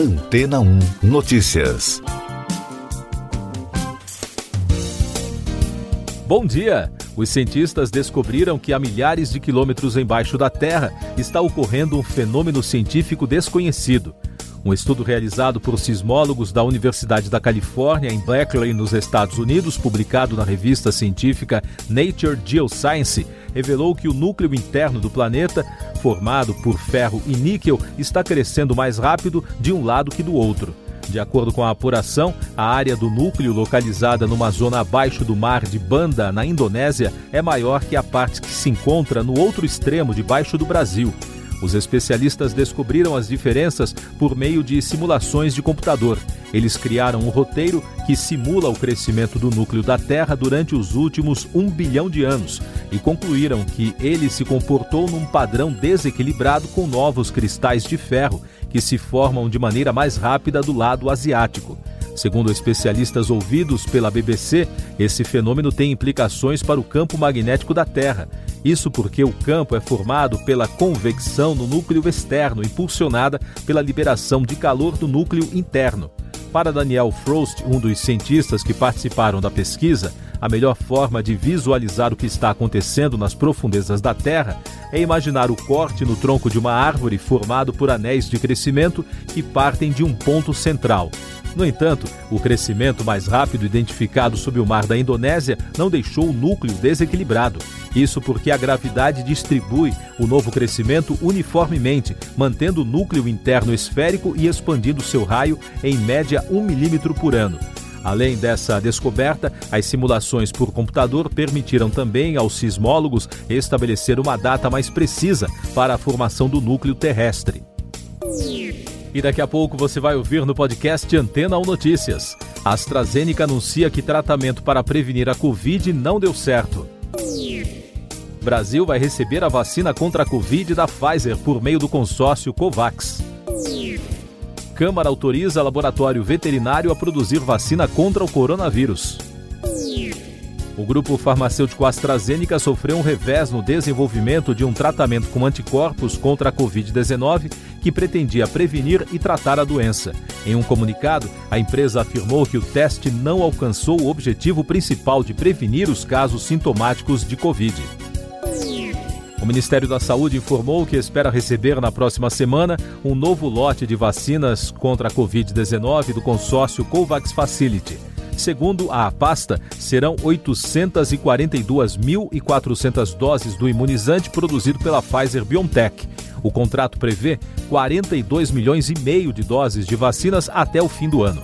Antena 1 Notícias. Bom dia! Os cientistas descobriram que a milhares de quilômetros embaixo da Terra está ocorrendo um fenômeno científico desconhecido. Um estudo realizado por sismólogos da Universidade da Califórnia, em Berkeley, nos Estados Unidos, publicado na revista científica Nature Geoscience, revelou que o núcleo interno do planeta, formado por ferro e níquel, está crescendo mais rápido de um lado que do outro. De acordo com a apuração, a área do núcleo localizada numa zona abaixo do mar de Banda, na Indonésia, é maior que a parte que se encontra no outro extremo debaixo do Brasil. Os especialistas descobriram as diferenças por meio de simulações de computador. Eles criaram um roteiro que simula o crescimento do núcleo da Terra durante os últimos um bilhão de anos e concluíram que ele se comportou num padrão desequilibrado com novos cristais de ferro que se formam de maneira mais rápida do lado asiático. Segundo especialistas ouvidos pela BBC, esse fenômeno tem implicações para o campo magnético da Terra. Isso porque o campo é formado pela convecção no núcleo externo, impulsionada pela liberação de calor do núcleo interno. Para Daniel Frost, um dos cientistas que participaram da pesquisa, a melhor forma de visualizar o que está acontecendo nas profundezas da Terra é imaginar o corte no tronco de uma árvore formado por anéis de crescimento que partem de um ponto central. No entanto, o crescimento mais rápido identificado sob o mar da Indonésia não deixou o núcleo desequilibrado. Isso porque a gravidade distribui o novo crescimento uniformemente, mantendo o núcleo interno esférico e expandindo seu raio em média 1 milímetro por ano. Além dessa descoberta, as simulações por computador permitiram também aos sismólogos estabelecer uma data mais precisa para a formação do núcleo terrestre. E daqui a pouco você vai ouvir no podcast Antena ou Notícias. A AstraZeneca anuncia que tratamento para prevenir a Covid não deu certo. Brasil vai receber a vacina contra a Covid da Pfizer por meio do consórcio COVAX. Câmara autoriza laboratório veterinário a produzir vacina contra o coronavírus. O grupo farmacêutico AstraZeneca sofreu um revés no desenvolvimento de um tratamento com anticorpos contra a Covid-19 que pretendia prevenir e tratar a doença. Em um comunicado, a empresa afirmou que o teste não alcançou o objetivo principal de prevenir os casos sintomáticos de Covid. O Ministério da Saúde informou que espera receber na próxima semana um novo lote de vacinas contra a Covid-19 do consórcio COVAX Facility. Segundo a pasta, serão 842.400 doses do imunizante produzido pela Pfizer BioNTech. O contrato prevê 42 milhões e meio de doses de vacinas até o fim do ano.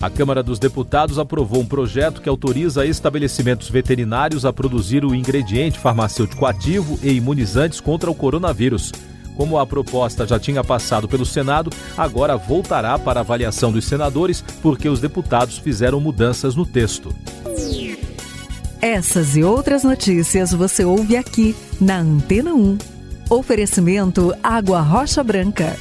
A Câmara dos Deputados aprovou um projeto que autoriza estabelecimentos veterinários a produzir o ingrediente farmacêutico ativo e imunizantes contra o coronavírus. Como a proposta já tinha passado pelo Senado, agora voltará para avaliação dos senadores porque os deputados fizeram mudanças no texto. Essas e outras notícias você ouve aqui na Antena 1. Oferecimento Água Rocha Branca.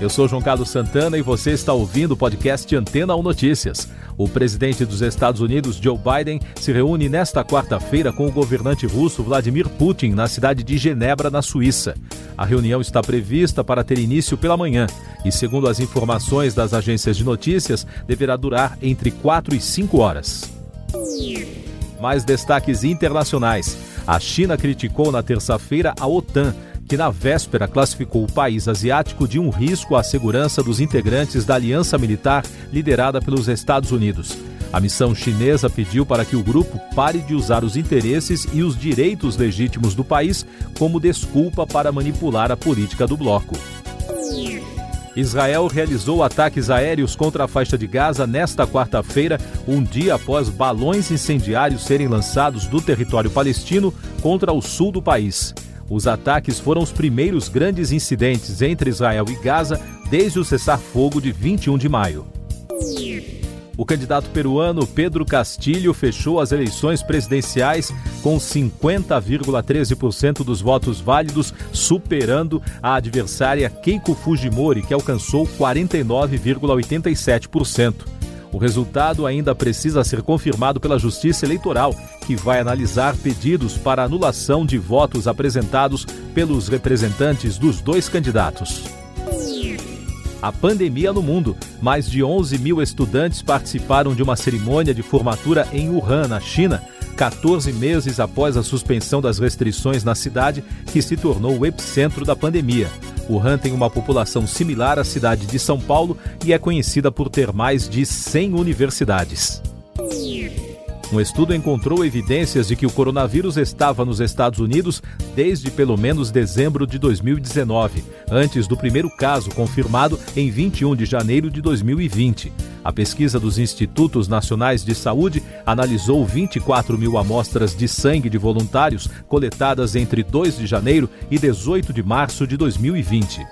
Eu sou João Carlos Santana e você está ouvindo o podcast Antena 1 Notícias. O presidente dos Estados Unidos, Joe Biden, se reúne nesta quarta-feira com o governante russo Vladimir Putin na cidade de Genebra, na Suíça. A reunião está prevista para ter início pela manhã e, segundo as informações das agências de notícias, deverá durar entre 4 e 5 horas. Mais destaques internacionais. A China criticou na terça-feira a OTAN que na véspera classificou o país asiático de um risco à segurança dos integrantes da aliança militar liderada pelos Estados Unidos. A missão chinesa pediu para que o grupo pare de usar os interesses e os direitos legítimos do país como desculpa para manipular a política do bloco. Israel realizou ataques aéreos contra a faixa de Gaza nesta quarta-feira, um dia após balões incendiários serem lançados do território palestino contra o sul do país. Os ataques foram os primeiros grandes incidentes entre Israel e Gaza desde o cessar-fogo de 21 de maio. O candidato peruano Pedro Castilho fechou as eleições presidenciais com 50,13% dos votos válidos, superando a adversária Keiko Fujimori, que alcançou 49,87%. O resultado ainda precisa ser confirmado pela Justiça Eleitoral, que vai analisar pedidos para anulação de votos apresentados pelos representantes dos dois candidatos. a pandemia no mundo. Mais de 11 mil estudantes participaram de uma cerimônia de formatura em Wuhan, na China, 14 meses após a suspensão das restrições na cidade, que se tornou o epicentro da pandemia. Wuhan tem uma população similar à cidade de São Paulo e é conhecida por ter mais de 100 universidades. Um estudo encontrou evidências de que o coronavírus estava nos Estados Unidos desde pelo menos dezembro de 2019, antes do primeiro caso confirmado em 21 de janeiro de 2020. A pesquisa dos Institutos Nacionais de Saúde analisou 24 mil amostras de sangue de voluntários coletadas entre 2 de janeiro e 18 de março de 2020.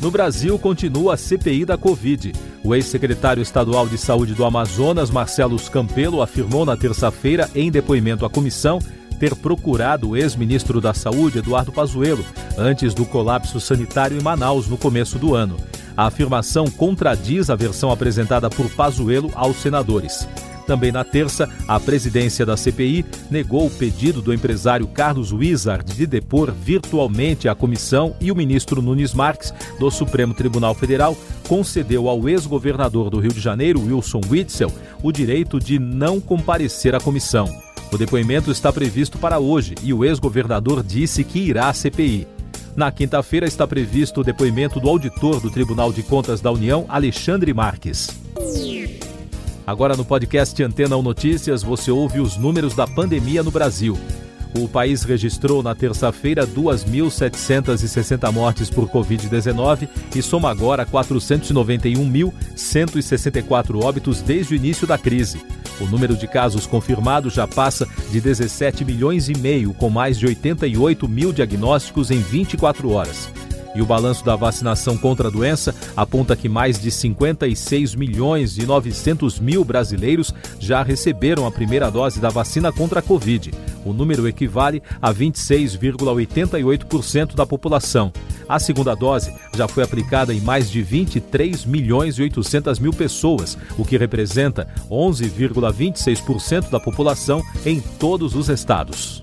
No Brasil, continua a CPI da Covid. O ex-secretário estadual de Saúde do Amazonas, Marcelo Campelo, afirmou na terça-feira, em depoimento à comissão, ter procurado o ex-ministro da Saúde, Eduardo Pazuello, antes do colapso sanitário em Manaus no começo do ano. A afirmação contradiz a versão apresentada por Pazuello aos senadores. Também na terça, a presidência da CPI negou o pedido do empresário Carlos Wizard de depor virtualmente a comissão e o ministro Nunes Marques, do Supremo Tribunal Federal, concedeu ao ex-governador do Rio de Janeiro, Wilson Witzel, o direito de não comparecer à comissão. O depoimento está previsto para hoje e o ex-governador disse que irá à CPI. Na quinta-feira está previsto o depoimento do auditor do Tribunal de Contas da União, Alexandre Marques. Agora no podcast Antena 1 Notícias você ouve os números da pandemia no Brasil. O país registrou na terça-feira 2.760 mortes por Covid-19 e soma agora 491.164 óbitos desde o início da crise. O número de casos confirmados já passa de 17 milhões e meio, com mais de 88 mil diagnósticos em 24 horas. E o balanço da vacinação contra a doença aponta que mais de 56 milhões e 900 mil brasileiros já receberam a primeira dose da vacina contra a Covid. O número equivale a 26,88% da população. A segunda dose já foi aplicada em mais de 23 milhões e 800 mil pessoas, o que representa 11,26% da população em todos os estados.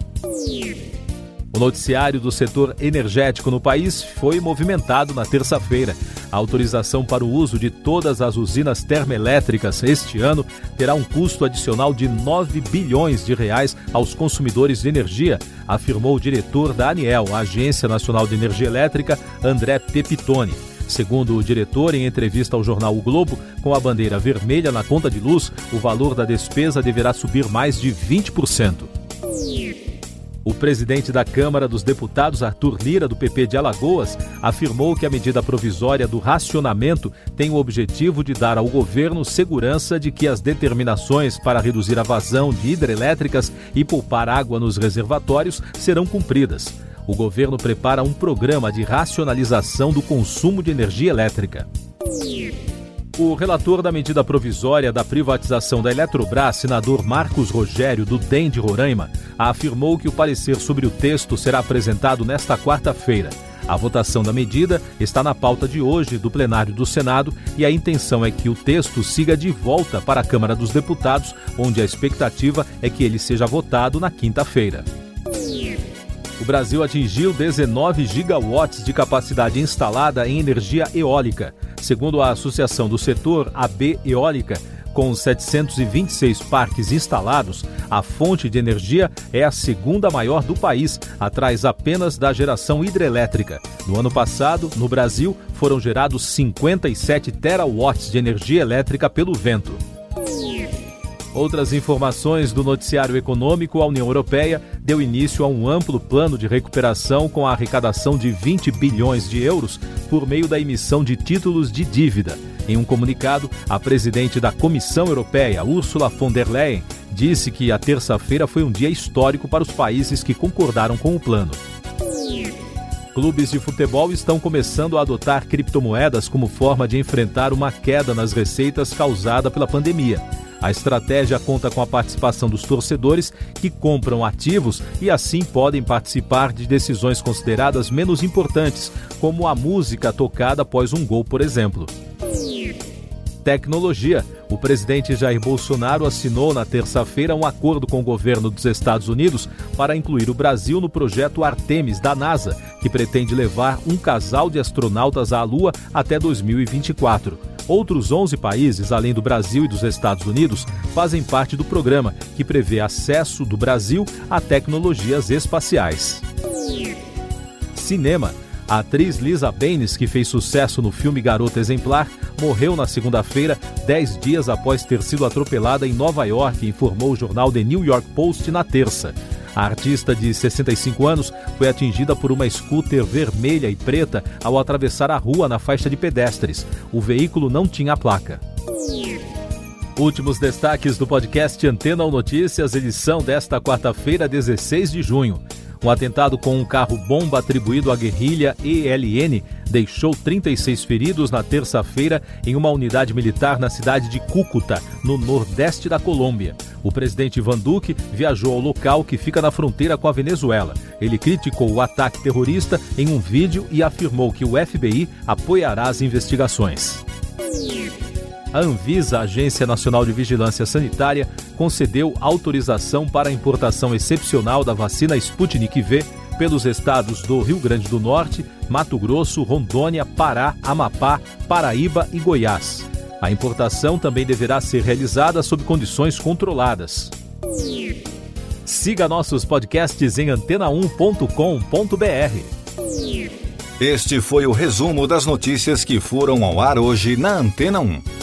O noticiário do setor energético no país foi movimentado na terça-feira. A autorização para o uso de todas as usinas termoelétricas este ano terá um custo adicional de 9 bilhões de reais aos consumidores de energia, afirmou o diretor da ANEEL, Agência Nacional de Energia Elétrica, André Pepitone. Segundo o diretor, em entrevista ao jornal O Globo, com a bandeira vermelha na conta de luz, o valor da despesa deverá subir mais de 20%. O presidente da Câmara dos Deputados, Arthur Lira, do PP de Alagoas, afirmou que a medida provisória do racionamento tem o objetivo de dar ao governo segurança de que as determinações para reduzir a vazão de hidrelétricas e poupar água nos reservatórios serão cumpridas. O governo prepara um programa de racionalização do consumo de energia elétrica. O relator da medida provisória da privatização da Eletrobras, senador Marcos Rogério, do DEM de Roraima, afirmou que o parecer sobre o texto será apresentado nesta quarta-feira. A votação da medida está na pauta de hoje do plenário do Senado e a intenção é que o texto siga de volta para a Câmara dos Deputados, onde a expectativa é que ele seja votado na quinta-feira. O Brasil atingiu 19 gigawatts de capacidade instalada em energia eólica. Segundo a Associação do Setor, AB Eólica, com 726 parques instalados, a fonte de energia é a segunda maior do país, atrás apenas da geração hidrelétrica. No ano passado, no Brasil, foram gerados 57 terawatts de energia elétrica pelo vento. Outras informações do noticiário econômico, a União Europeia deu início a um amplo plano de recuperação com a arrecadação de 20 bilhões de euros por meio da emissão de títulos de dívida. Em um comunicado, a presidente da Comissão Europeia, Ursula von der Leyen, disse que a terça-feira foi um dia histórico para os países que concordaram com o plano. Clubes de futebol estão começando a adotar criptomoedas como forma de enfrentar uma queda nas receitas causada pela pandemia. A estratégia conta com a participação dos torcedores que compram ativos e assim podem participar de decisões consideradas menos importantes, como a música tocada após um gol, por exemplo. Tecnologia. O presidente Jair Bolsonaro assinou na terça-feira um acordo com o governo dos Estados Unidos para incluir o Brasil no projeto Artemis da NASA, que pretende levar um casal de astronautas à Lua até 2024. Outros 11 países, além do Brasil e dos Estados Unidos, fazem parte do programa, que prevê acesso do Brasil a tecnologias espaciais. Cinema. A atriz Lisa Baines, que fez sucesso no filme Garota Exemplar, morreu na segunda-feira, dez dias após ter sido atropelada em Nova York, informou o jornal The New York Post na terça. A artista de 65 anos foi atingida por uma scooter vermelha e preta ao atravessar a rua na faixa de pedestres. O veículo não tinha placa. Últimos destaques do podcast Antena ou Notícias, edição desta quarta-feira, 16 de junho. Um atentado com um carro-bomba atribuído à guerrilha ELN deixou 36 feridos na terça-feira em uma unidade militar na cidade de Cúcuta, no nordeste da Colômbia. O presidente Ivan Duque viajou ao local que fica na fronteira com a Venezuela. Ele criticou o ataque terrorista em um vídeo e afirmou que o FBI apoiará as investigações. A Anvisa, Agência Nacional de Vigilância Sanitária, concedeu autorização para a importação excepcional da vacina Sputnik V pelos estados do Rio Grande do Norte, Mato Grosso, Rondônia, Pará, Amapá, Paraíba e Goiás. A importação também deverá ser realizada sob condições controladas. Siga nossos podcasts em antena1.com.br. Este foi o resumo das notícias que foram ao ar hoje na Antena 1.